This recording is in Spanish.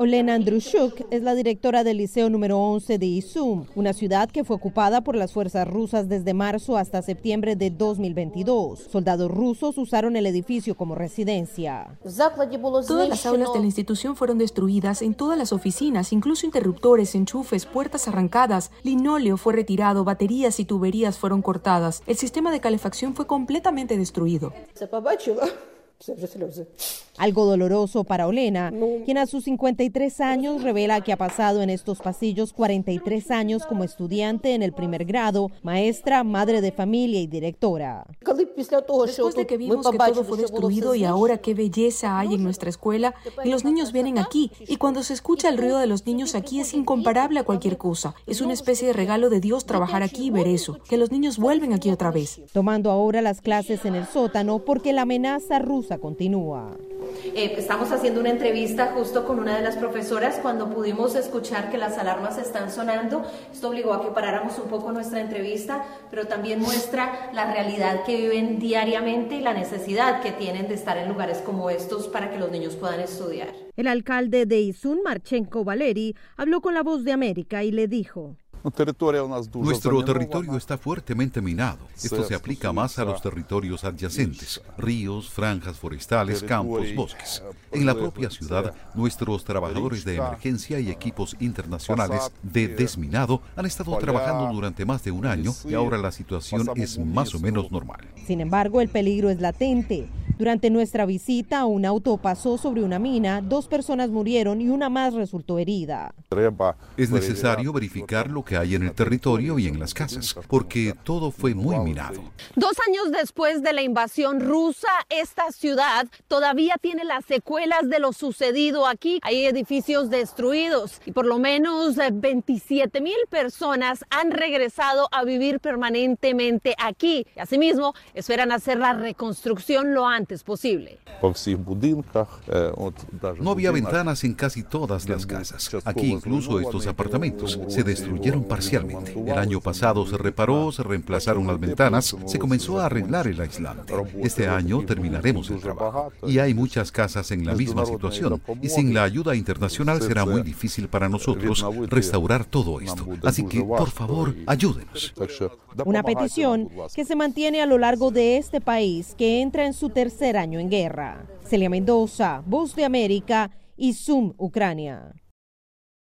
Olena Andrushuk es la directora del Liceo número 11 de Izum, una ciudad que fue ocupada por las fuerzas rusas desde marzo hasta septiembre de 2022. Soldados rusos usaron el edificio como residencia. Todas las aulas de la institución fueron destruidas, en todas las oficinas, incluso interruptores, enchufes, puertas arrancadas, linóleo fue retirado, baterías y tuberías fueron cortadas. El sistema de calefacción fue completamente destruido. Algo doloroso para Olena, quien a sus 53 años revela que ha pasado en estos pasillos 43 años como estudiante en el primer grado, maestra, madre de familia y directora. Después de que vimos que todo fue destruido y ahora qué belleza hay en nuestra escuela y los niños vienen aquí y cuando se escucha el ruido de los niños aquí es incomparable a cualquier cosa. Es una especie de regalo de Dios trabajar aquí y ver eso, que los niños vuelven aquí otra vez. Tomando ahora las clases en el sótano porque la amenaza rusa continúa. Eh, estamos haciendo una entrevista justo con una de las profesoras cuando pudimos escuchar que las alarmas están sonando. Esto obligó a que paráramos un poco nuestra entrevista, pero también muestra la realidad que viven diariamente y la necesidad que tienen de estar en lugares como estos para que los niños puedan estudiar. El alcalde de Izun, Marchenko Valeri, habló con la voz de América y le dijo. Nuestro territorio está fuertemente minado. Esto se aplica más a los territorios adyacentes, ríos, franjas forestales, campos, bosques. En la propia ciudad, nuestros trabajadores de emergencia y equipos internacionales de desminado han estado trabajando durante más de un año y ahora la situación es más o menos normal. Sin embargo, el peligro es latente. Durante nuestra visita, un auto pasó sobre una mina, dos personas murieron y una más resultó herida. Es necesario verificar lo que hay en el territorio y en las casas, porque todo fue muy minado. Dos años después de la invasión rusa, esta ciudad todavía tiene las secuelas de lo sucedido aquí. Hay edificios destruidos y por lo menos 27 mil personas han regresado a vivir permanentemente aquí. Y asimismo, esperan hacer la reconstrucción lo antes posible. No había ventanas en casi todas las casas. Aquí incluso estos apartamentos se destruyeron parcialmente. El año pasado se reparó, se reemplazaron las ventanas, se comenzó a arreglar el aislante. Este año terminaremos el trabajo. Y hay muchas casas en la misma situación. Y sin la ayuda internacional será muy difícil para nosotros restaurar todo esto. Así que, por favor, ayúdenos. Una petición que se mantiene a lo largo de este país que entra en su tercer año en guerra. Celia Mendoza, Voz de América y Zoom, Ucrania.